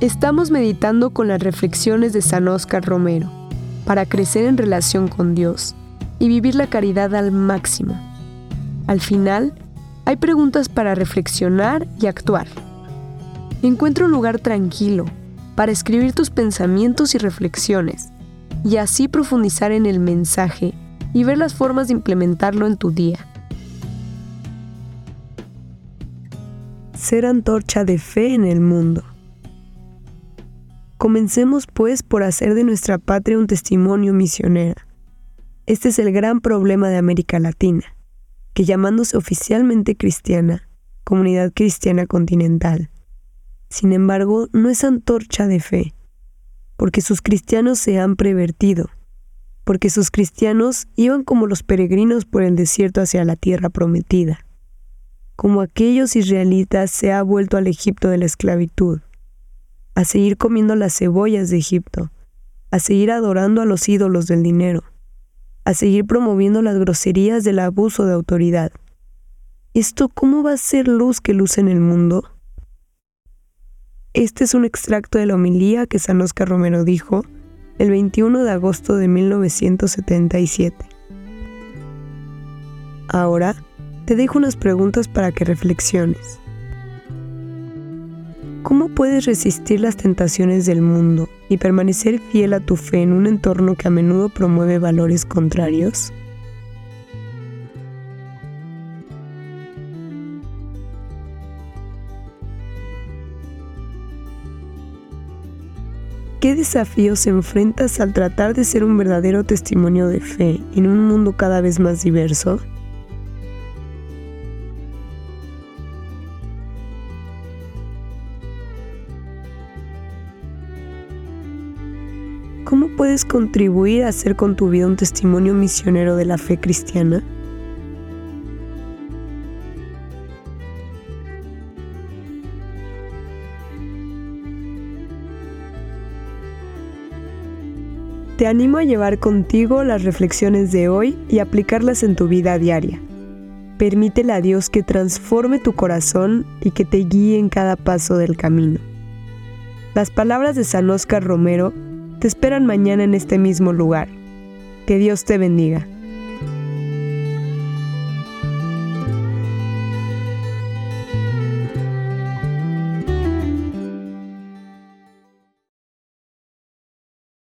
Estamos meditando con las reflexiones de San Óscar Romero para crecer en relación con Dios y vivir la caridad al máximo. Al final, hay preguntas para reflexionar y actuar. Encuentra un lugar tranquilo para escribir tus pensamientos y reflexiones y así profundizar en el mensaje y ver las formas de implementarlo en tu día. Ser antorcha de fe en el mundo. Comencemos pues por hacer de nuestra patria un testimonio misionera. Este es el gran problema de América Latina, que llamándose oficialmente cristiana, comunidad cristiana continental, sin embargo no es antorcha de fe, porque sus cristianos se han prevertido, porque sus cristianos iban como los peregrinos por el desierto hacia la tierra prometida, como aquellos israelitas se ha vuelto al Egipto de la esclavitud a seguir comiendo las cebollas de Egipto, a seguir adorando a los ídolos del dinero, a seguir promoviendo las groserías del abuso de autoridad. ¿Esto cómo va a ser luz que luce en el mundo? Este es un extracto de la homilía que San Oscar Romero dijo el 21 de agosto de 1977. Ahora te dejo unas preguntas para que reflexiones. ¿Cómo puedes resistir las tentaciones del mundo y permanecer fiel a tu fe en un entorno que a menudo promueve valores contrarios? ¿Qué desafíos enfrentas al tratar de ser un verdadero testimonio de fe en un mundo cada vez más diverso? ¿Cómo puedes contribuir a hacer con tu vida un testimonio misionero de la fe cristiana? Te animo a llevar contigo las reflexiones de hoy y aplicarlas en tu vida diaria. Permítele a Dios que transforme tu corazón y que te guíe en cada paso del camino. Las palabras de San Oscar Romero te esperan mañana en este mismo lugar. Que Dios te bendiga.